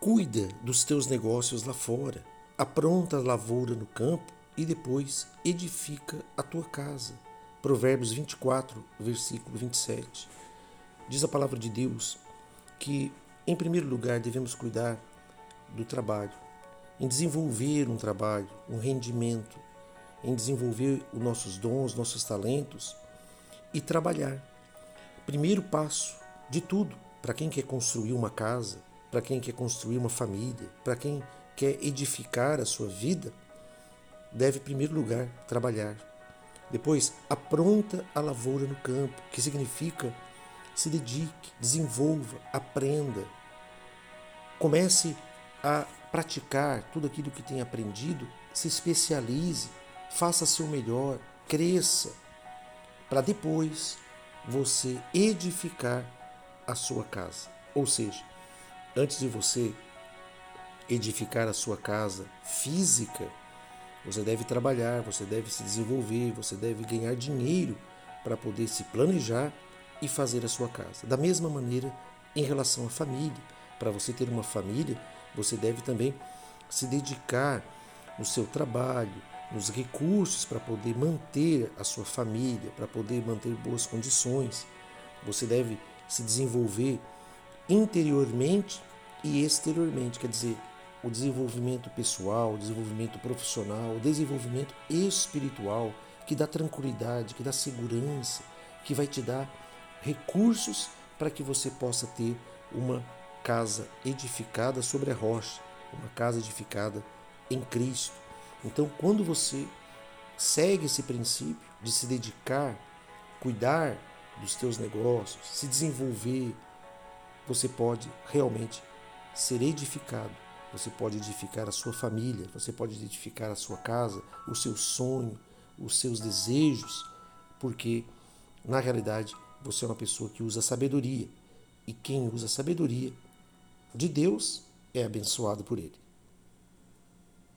Cuida dos teus negócios lá fora, apronta a lavoura no campo e depois edifica a tua casa. Provérbios 24, versículo 27. Diz a palavra de Deus que, em primeiro lugar, devemos cuidar do trabalho, em desenvolver um trabalho, um rendimento, em desenvolver os nossos dons, nossos talentos e trabalhar. Primeiro passo de tudo, para quem quer construir uma casa, para quem quer construir uma família, para quem quer edificar a sua vida, deve, em primeiro lugar, trabalhar. Depois, apronta a lavoura no campo, que significa se dedique, desenvolva, aprenda. Comece a praticar tudo aquilo que tem aprendido, se especialize, faça seu melhor, cresça, para depois você edificar a sua casa. Ou seja, antes de você edificar a sua casa física, você deve trabalhar, você deve se desenvolver, você deve ganhar dinheiro para poder se planejar e fazer a sua casa. Da mesma maneira, em relação à família, para você ter uma família, você deve também se dedicar no seu trabalho, nos recursos para poder manter a sua família, para poder manter boas condições. Você deve se desenvolver interiormente e exteriormente, quer dizer, o desenvolvimento pessoal, o desenvolvimento profissional, o desenvolvimento espiritual, que dá tranquilidade, que dá segurança, que vai te dar recursos para que você possa ter uma casa edificada sobre a rocha, uma casa edificada em Cristo. Então, quando você segue esse princípio de se dedicar, cuidar dos teus negócios, se desenvolver, você pode realmente ser edificado. Você pode edificar a sua família, você pode edificar a sua casa, o seu sonho, os seus desejos, porque na realidade você é uma pessoa que usa sabedoria. E quem usa sabedoria de Deus é abençoado por Ele.